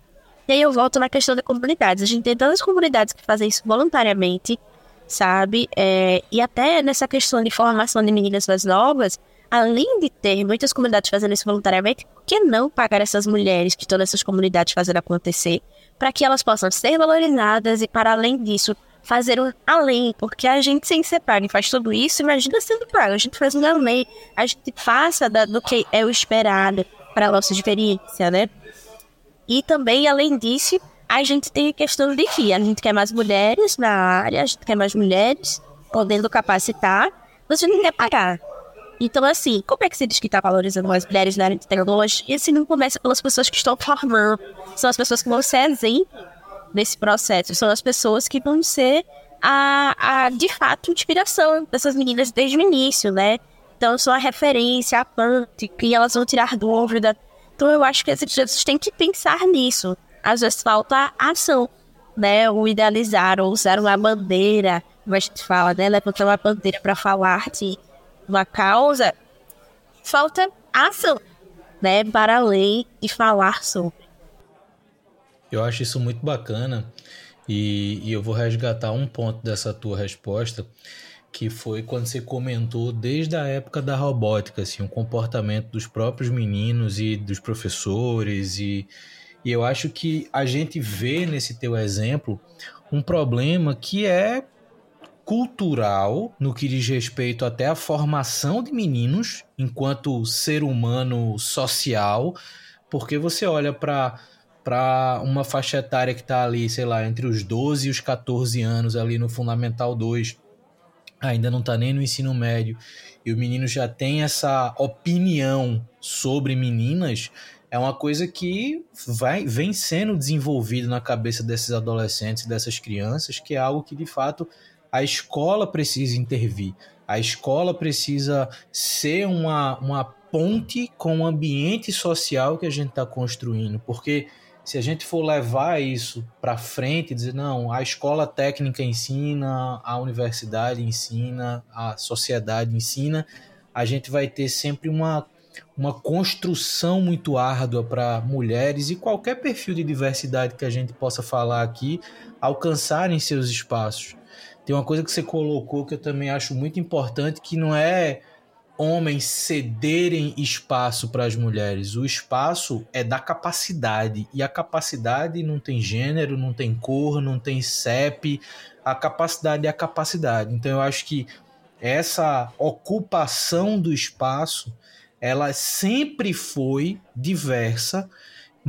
E aí eu volto na questão de comunidades. A gente tem tantas comunidades que fazem isso voluntariamente, sabe? É, e até nessa questão de formação de meninas mais novas, além de ter muitas comunidades fazendo isso voluntariamente, por que não pagar essas mulheres que estão nessas comunidades fazendo acontecer, para que elas possam ser valorizadas e, para além disso, fazer um além, porque a gente sem ser pago e faz tudo isso, imagina sendo pago, a gente faz um além, a gente passa do que é o esperado para a nossa experiência, né? E também, além disso, a gente tem a questão de que a gente quer mais mulheres na área, a gente quer mais mulheres podendo capacitar, mas não quer pagar. Então, assim, como é que se diz que está valorizando as mulheres na área de tecnologia se não começa pelas pessoas que estão formando? São as pessoas que vão ser exemplo nesse processo, são as pessoas que vão ser a, a de fato, inspiração dessas meninas desde o início, né? Então, são a referência, a ponte, que elas vão tirar dúvida. Então, eu acho que as empresas têm que pensar nisso. Às vezes falta ação, né? O idealizar, ou usar uma bandeira, como a gente fala, né? Levantar uma bandeira para falar de uma causa, falta ação, né, para além de falar sobre. Eu acho isso muito bacana e, e eu vou resgatar um ponto dessa tua resposta, que foi quando você comentou desde a época da robótica, assim, o comportamento dos próprios meninos e dos professores e, e eu acho que a gente vê nesse teu exemplo um problema que é cultural no que diz respeito até à formação de meninos enquanto ser humano social, porque você olha para para uma faixa etária que está ali, sei lá, entre os 12 e os 14 anos ali no Fundamental 2, ainda não está nem no ensino médio, e o menino já tem essa opinião sobre meninas, é uma coisa que vai, vem sendo desenvolvido na cabeça desses adolescentes, dessas crianças, que é algo que de fato a escola precisa intervir. A escola precisa ser uma, uma ponte com o ambiente social que a gente está construindo, porque se a gente for levar isso para frente, dizer não, a escola técnica ensina, a universidade ensina, a sociedade ensina, a gente vai ter sempre uma, uma construção muito árdua para mulheres e qualquer perfil de diversidade que a gente possa falar aqui alcançarem seus espaços. Tem uma coisa que você colocou que eu também acho muito importante, que não é homens cederem espaço para as mulheres. O espaço é da capacidade. E a capacidade não tem gênero, não tem cor, não tem CEP. A capacidade é a capacidade. Então eu acho que essa ocupação do espaço ela sempre foi diversa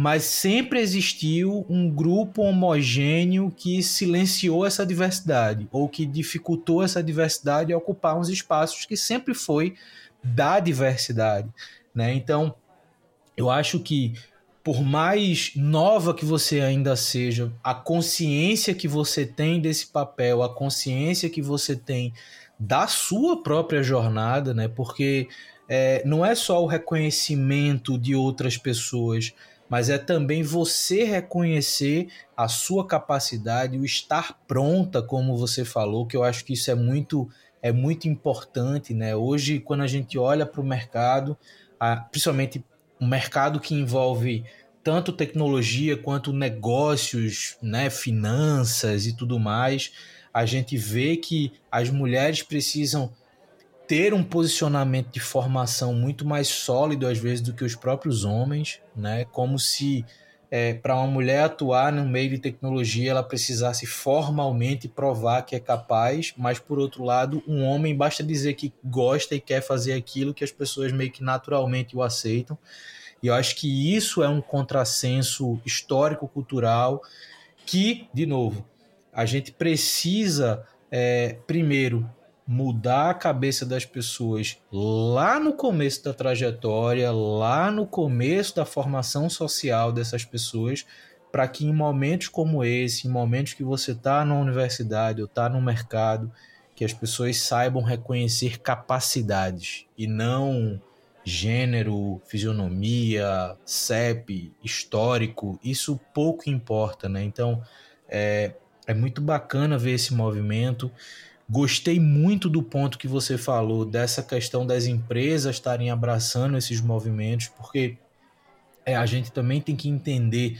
mas sempre existiu um grupo homogêneo que silenciou essa diversidade ou que dificultou essa diversidade a ocupar uns espaços que sempre foi da diversidade, né? Então, eu acho que por mais nova que você ainda seja, a consciência que você tem desse papel, a consciência que você tem da sua própria jornada, né? Porque é, não é só o reconhecimento de outras pessoas, mas é também você reconhecer a sua capacidade, o estar pronta, como você falou, que eu acho que isso é muito é muito importante, né? Hoje, quando a gente olha para o mercado, principalmente um mercado que envolve tanto tecnologia quanto negócios, né, finanças e tudo mais, a gente vê que as mulheres precisam ter um posicionamento de formação muito mais sólido às vezes do que os próprios homens, né? Como se é, para uma mulher atuar no meio de tecnologia ela precisasse formalmente provar que é capaz, mas por outro lado, um homem basta dizer que gosta e quer fazer aquilo que as pessoas meio que naturalmente o aceitam. E eu acho que isso é um contrassenso histórico-cultural que, de novo, a gente precisa é, primeiro, mudar a cabeça das pessoas lá no começo da trajetória, lá no começo da formação social dessas pessoas, para que em momentos como esse, em momentos que você está na universidade ou está no mercado, que as pessoas saibam reconhecer capacidades e não gênero, fisionomia, CEP, histórico, isso pouco importa, né? Então é, é muito bacana ver esse movimento. Gostei muito do ponto que você falou dessa questão das empresas estarem abraçando esses movimentos, porque é, a gente também tem que entender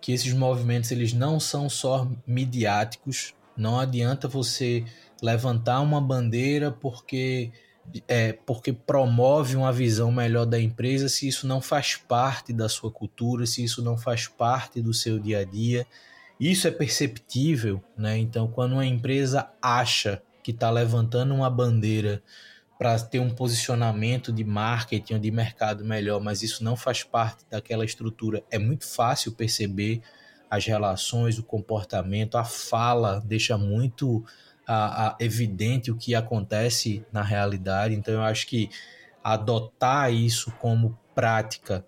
que esses movimentos eles não são só midiáticos. Não adianta você levantar uma bandeira porque é, porque promove uma visão melhor da empresa se isso não faz parte da sua cultura, se isso não faz parte do seu dia a dia. Isso é perceptível, né? Então, quando uma empresa acha que está levantando uma bandeira para ter um posicionamento de marketing ou de mercado melhor, mas isso não faz parte daquela estrutura, é muito fácil perceber as relações, o comportamento, a fala deixa muito a, a, evidente o que acontece na realidade. Então, eu acho que adotar isso como prática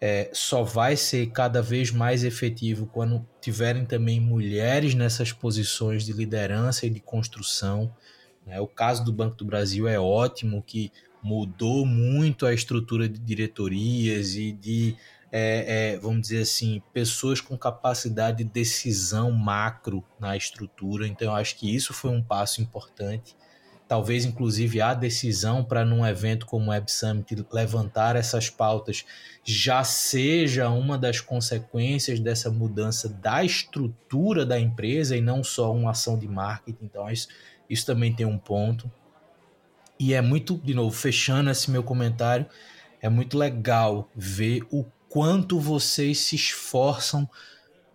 é, só vai ser cada vez mais efetivo quando tiverem também mulheres nessas posições de liderança e de construção. Né? O caso do Banco do Brasil é ótimo, que mudou muito a estrutura de diretorias e de, é, é, vamos dizer assim, pessoas com capacidade de decisão macro na estrutura. Então, eu acho que isso foi um passo importante talvez inclusive a decisão para num evento como o Web Summit levantar essas pautas já seja uma das consequências dessa mudança da estrutura da empresa e não só uma ação de marketing. Então isso, isso também tem um ponto. E é muito, de novo, fechando esse meu comentário, é muito legal ver o quanto vocês se esforçam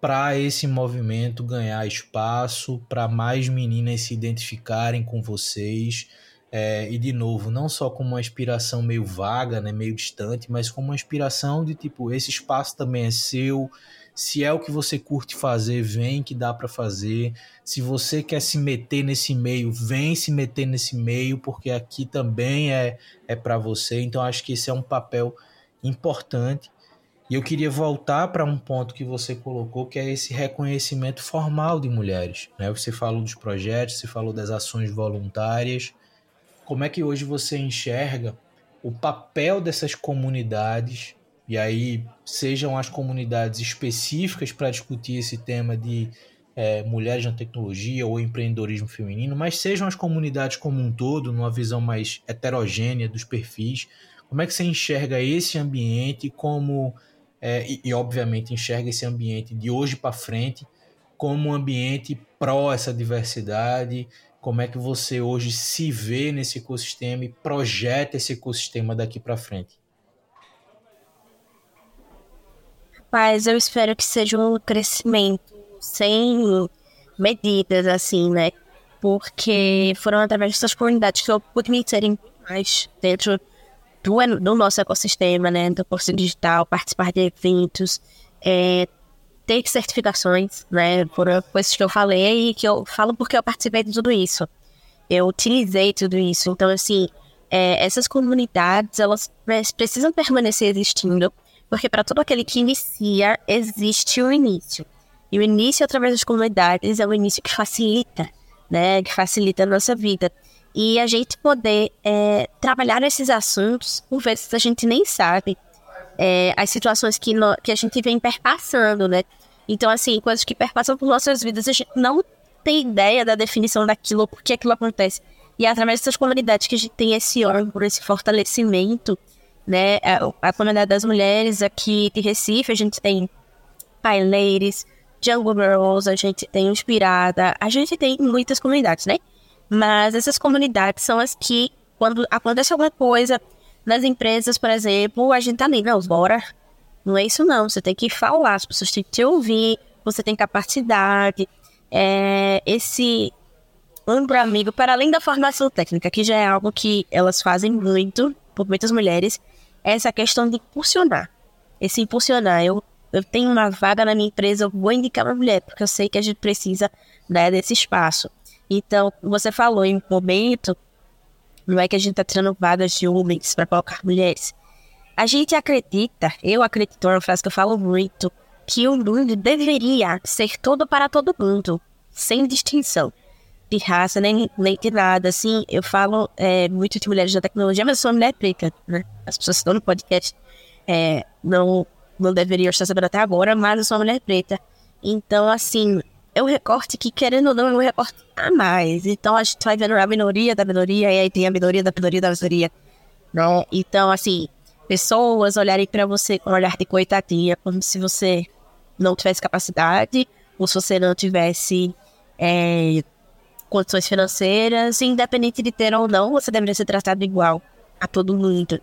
para esse movimento ganhar espaço, para mais meninas se identificarem com vocês. É, e de novo, não só como uma inspiração meio vaga, né, meio distante, mas como uma inspiração de tipo, esse espaço também é seu. Se é o que você curte fazer, vem que dá para fazer. Se você quer se meter nesse meio, vem se meter nesse meio, porque aqui também é, é para você. Então acho que esse é um papel importante e eu queria voltar para um ponto que você colocou, que é esse reconhecimento formal de mulheres. Né? Você falou dos projetos, você falou das ações voluntárias. Como é que hoje você enxerga o papel dessas comunidades, e aí sejam as comunidades específicas para discutir esse tema de é, mulheres na tecnologia ou empreendedorismo feminino, mas sejam as comunidades como um todo, numa visão mais heterogênea dos perfis. Como é que você enxerga esse ambiente como é, e, e, obviamente enxerga esse ambiente de hoje para frente como um ambiente pró essa diversidade. Como é que você hoje se vê nesse ecossistema e projeta esse ecossistema daqui para frente? Mas eu espero que seja um crescimento sem medidas, assim, né? Porque foram através dessas comunidades que eu pude me inserir mais dentro do, do nosso ecossistema, né, do curso digital, participar de eventos, é, ter certificações, né, por coisas que eu falei e que eu falo porque eu participei de tudo isso. Eu utilizei tudo isso. Então, assim, é, essas comunidades, elas precisam permanecer existindo, porque para todo aquele que inicia, existe o início. E o início através das comunidades é o início que facilita, né, que facilita a nossa vida e a gente poder é, trabalhar esses assuntos, por vezes a gente nem sabe é, as situações que, no, que a gente vem perpassando, né? Então, assim, coisas que perpassam por nossas vidas, a gente não tem ideia da definição daquilo, por que aquilo acontece. E é através dessas comunidades que a gente tem esse órgão, esse fortalecimento, né? A, a, comunidade das mulheres aqui de Recife, a gente tem Pai Ladies, Jungle Girls, a gente tem Inspirada, a gente tem muitas comunidades, né? Mas essas comunidades são as que, quando acontece alguma coisa nas empresas, por exemplo, a gente tá ali, não, bora. Não é isso não, você tem que falar, as pessoas têm que te ouvir, você tem capacidade. É, esse ombro amigo, para além da formação técnica, que já é algo que elas fazem muito, por muitas mulheres, é essa questão de impulsionar. Esse impulsionar, eu, eu tenho uma vaga na minha empresa, eu vou indicar uma mulher, porque eu sei que a gente precisa né, desse espaço. Então, você falou em um momento, não é que a gente está tirando vagas de homens para colocar mulheres. A gente acredita, eu acredito, é uma frase que eu falo muito, que o mundo deveria ser todo para todo mundo, sem distinção de raça, nem, nem de nada. Assim, eu falo é, muito de mulheres da tecnologia, mas eu sou mulher preta, né? As pessoas que estão no podcast é, não, não deveriam estar sabendo até agora, mas eu sou mulher preta. Então, assim, é um recorte que, querendo ou não, é um recorte a mais. Então, a gente vai vendo a minoria da minoria, e aí tem a minoria da minoria da minoria. Né? Então, assim, pessoas olharem para você com um olhar de coitadinha, como se você não tivesse capacidade, ou se você não tivesse é, condições financeiras, independente de ter ou não, você deveria ser tratado igual a todo mundo,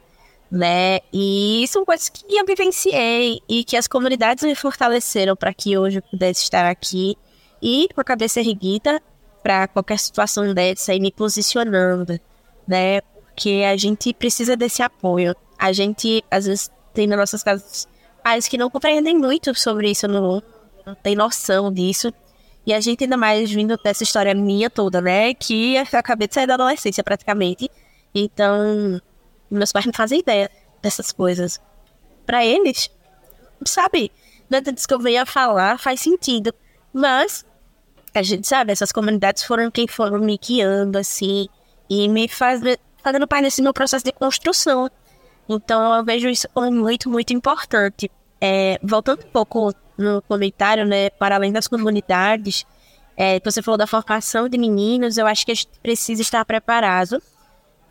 né? E são coisas que eu vivenciei e que as comunidades me fortaleceram para que hoje eu pudesse estar aqui e com a cabeça erguida para qualquer situação dessa e me posicionando, né? Porque a gente precisa desse apoio. A gente, às vezes, tem nas nossas casas pais que não compreendem muito sobre isso, não, não tem noção disso. E a gente, ainda mais vindo dessa história minha toda, né? Que eu acabei de sair da adolescência praticamente. Então, meus pais não fazem ideia dessas coisas. Para eles, sabe? Nada disso que eu venho a falar faz sentido. Mas a gente sabe, essas comunidades foram quem foram me guiando, assim, e me faz, fazendo parte desse meu processo de construção. Então eu vejo isso como muito, muito importante. É, voltando um pouco no comentário, né, para além das comunidades, é, você falou da formação de meninos, eu acho que a gente precisa estar preparado.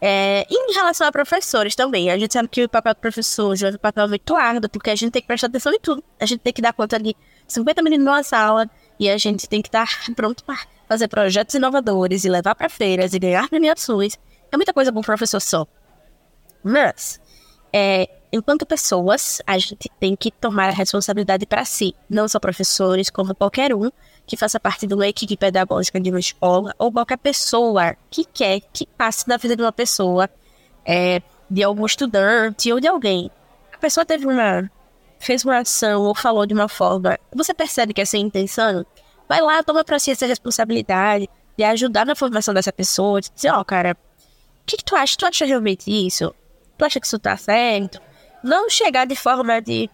É, em relação a professores também, a gente sabe que o papel do professor já é um papel muito árduo, porque a gente tem que prestar atenção em tudo. A gente tem que dar conta de 50 meninos numa sala, e a gente tem que estar pronto para fazer projetos inovadores e levar para feiras e ganhar premiações. É muita coisa para um professor só. Mas, é, enquanto pessoas, a gente tem que tomar a responsabilidade para si, não só professores, como qualquer um que faça parte de uma equipe pedagógica de uma escola, ou qualquer pessoa que quer que passe na vida de uma pessoa, é, de algum estudante ou de alguém. A pessoa teve uma fez uma ação ou falou de uma forma, você percebe que é sem intenção, vai lá, toma pra si essa responsabilidade de ajudar na formação dessa pessoa, de dizer, ó, oh, cara, o que, que, tu acha? Tu acha realmente isso? Tu acha que isso tá certo? Não chegar de forma de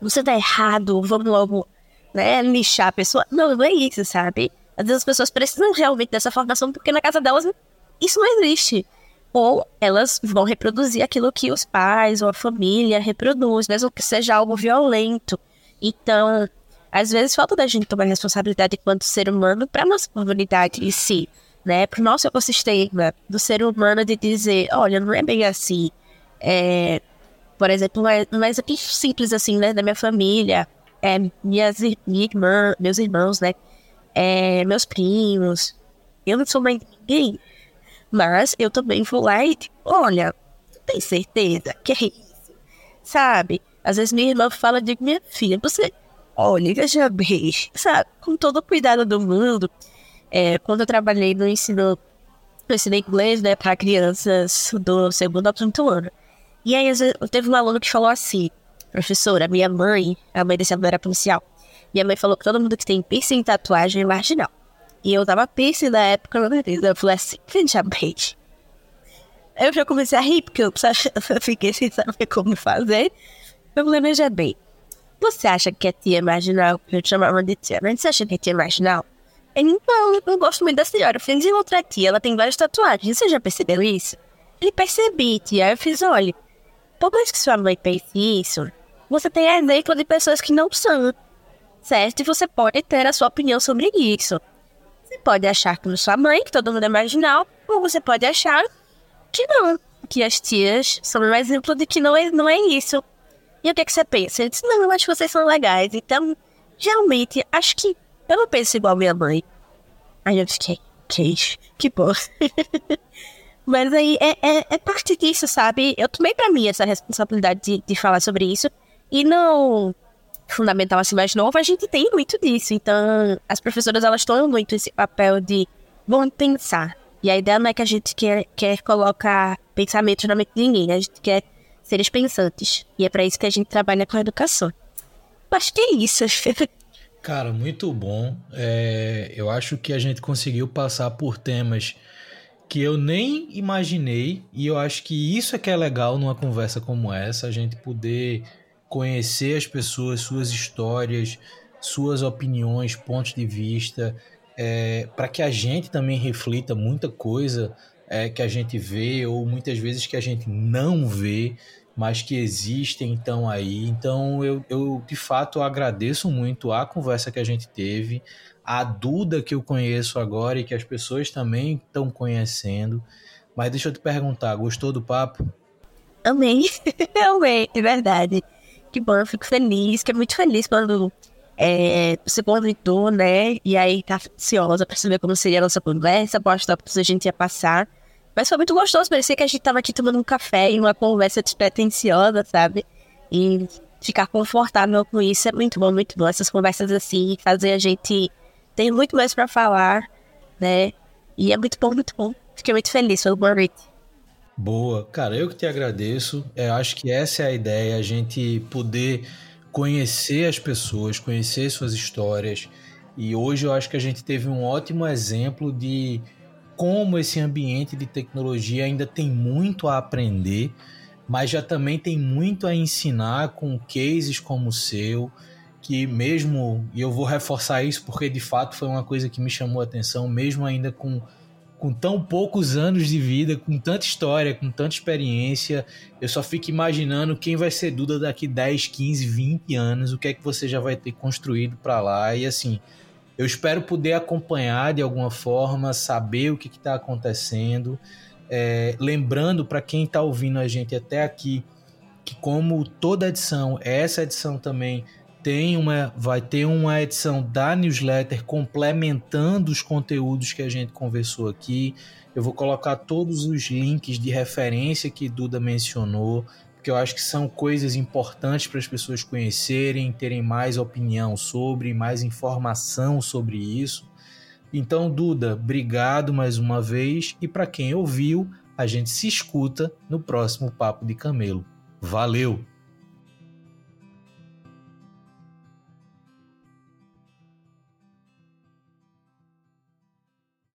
você tá errado, vamos logo, né, lixar a pessoa. Não, não é isso, sabe? Às vezes as pessoas precisam realmente dessa formação porque na casa delas isso não existe ou elas vão reproduzir aquilo que os pais ou a família reproduz, mesmo que seja algo violento. Então, às vezes falta da gente tomar responsabilidade enquanto ser humano para nossa comunidade em si, né? Para o nosso ecossistema do ser humano de dizer, olha, não é bem assim. É, por exemplo, um exemplo simples assim, né, da minha família, é, minhas, minha irmã, meus irmãos, né, é, meus primos. Eu não sou de ninguém, mas eu também vou lá e olha, tem certeza que é isso? Sabe? Às vezes minha irmã fala, digo, minha filha, você, olha, veja bem, sabe? Com todo o cuidado do mundo. É, quando eu trabalhei no ensino, no ensino inglês, né, para crianças do segundo ao quinto ano. E aí, teve um aluno que falou assim, professora, minha mãe, a mãe desse aluno era policial, minha mãe falou que todo mundo que tem piercing e tatuagem é marginal. E eu tava piercing na época no nariz. Eu falei assim, veja bem. Eu já comecei a rir, porque eu, eu fiquei sem saber como fazer. Eu falei, veja bem. Você acha que é tia marginal? Eu chamava de tia, mas você acha que é tia marginal? Ele, não, eu gosto muito da senhora. Eu fiz e outra tia, ela tem várias tatuagens. Você já percebeu isso? Ele percebi, tia. Eu fiz, olha, por mais que sua mãe pense isso, você tem exemplo de pessoas que não são, certo? E você pode ter a sua opinião sobre isso. Pode achar que sua mãe, que todo mundo é marginal, ou você pode achar que não, que as tias são um exemplo de que não é, não é isso. E o que, é que você pensa? Ele disse, não, eu acho que vocês são legais. Então, realmente, acho que eu não penso igual minha mãe. Aí eu fiquei, que, que bom. Mas aí é, é, é, parte disso, sabe? Eu tomei pra mim essa responsabilidade de, de falar sobre isso. E não fundamental assim mais novo, a gente tem muito disso. Então, as professoras elas tomam muito esse papel de vamos pensar. E a ideia não é que a gente quer, quer colocar pensamentos na mente de ninguém, a gente quer seres pensantes. E é para isso que a gente trabalha com a educação. Acho que é isso. Cara, muito bom. É, eu acho que a gente conseguiu passar por temas que eu nem imaginei, e eu acho que isso é que é legal numa conversa como essa, a gente poder conhecer as pessoas, suas histórias, suas opiniões, pontos de vista, é, para que a gente também reflita muita coisa é, que a gente vê, ou muitas vezes que a gente não vê, mas que existem então aí. Então eu, eu de fato agradeço muito a conversa que a gente teve, a Duda que eu conheço agora e que as pessoas também estão conhecendo. Mas deixa eu te perguntar, gostou do papo? Amei, amei, é verdade. Que bom, eu fico feliz, que é muito feliz quando é, você convidou, né? E aí tá ansiosa pra saber como seria a nossa conversa, quais tópicos a gente ia passar. Mas foi muito gostoso, parecia que a gente tava aqui tomando um café e uma conversa despretensiosa, sabe? E ficar confortável com isso é muito bom, muito bom. Essas conversas assim, fazer a gente tem muito mais para falar, né? E é muito bom, muito bom. Fiquei muito feliz pelo convite. Boa. Cara, eu que te agradeço. Eu acho que essa é a ideia, a gente poder conhecer as pessoas, conhecer suas histórias. E hoje eu acho que a gente teve um ótimo exemplo de como esse ambiente de tecnologia ainda tem muito a aprender, mas já também tem muito a ensinar com cases como o seu, que mesmo, e eu vou reforçar isso porque de fato foi uma coisa que me chamou a atenção, mesmo ainda com, com tão poucos anos de vida, com tanta história, com tanta experiência, eu só fico imaginando quem vai ser Duda daqui 10, 15, 20 anos, o que é que você já vai ter construído para lá, e assim, eu espero poder acompanhar de alguma forma, saber o que está acontecendo, é, lembrando para quem está ouvindo a gente até aqui, que como toda edição, essa edição também tem uma, vai ter uma edição da newsletter complementando os conteúdos que a gente conversou aqui. Eu vou colocar todos os links de referência que Duda mencionou, porque eu acho que são coisas importantes para as pessoas conhecerem, terem mais opinião sobre, mais informação sobre isso. Então, Duda, obrigado mais uma vez e para quem ouviu, a gente se escuta no próximo Papo de Camelo. Valeu!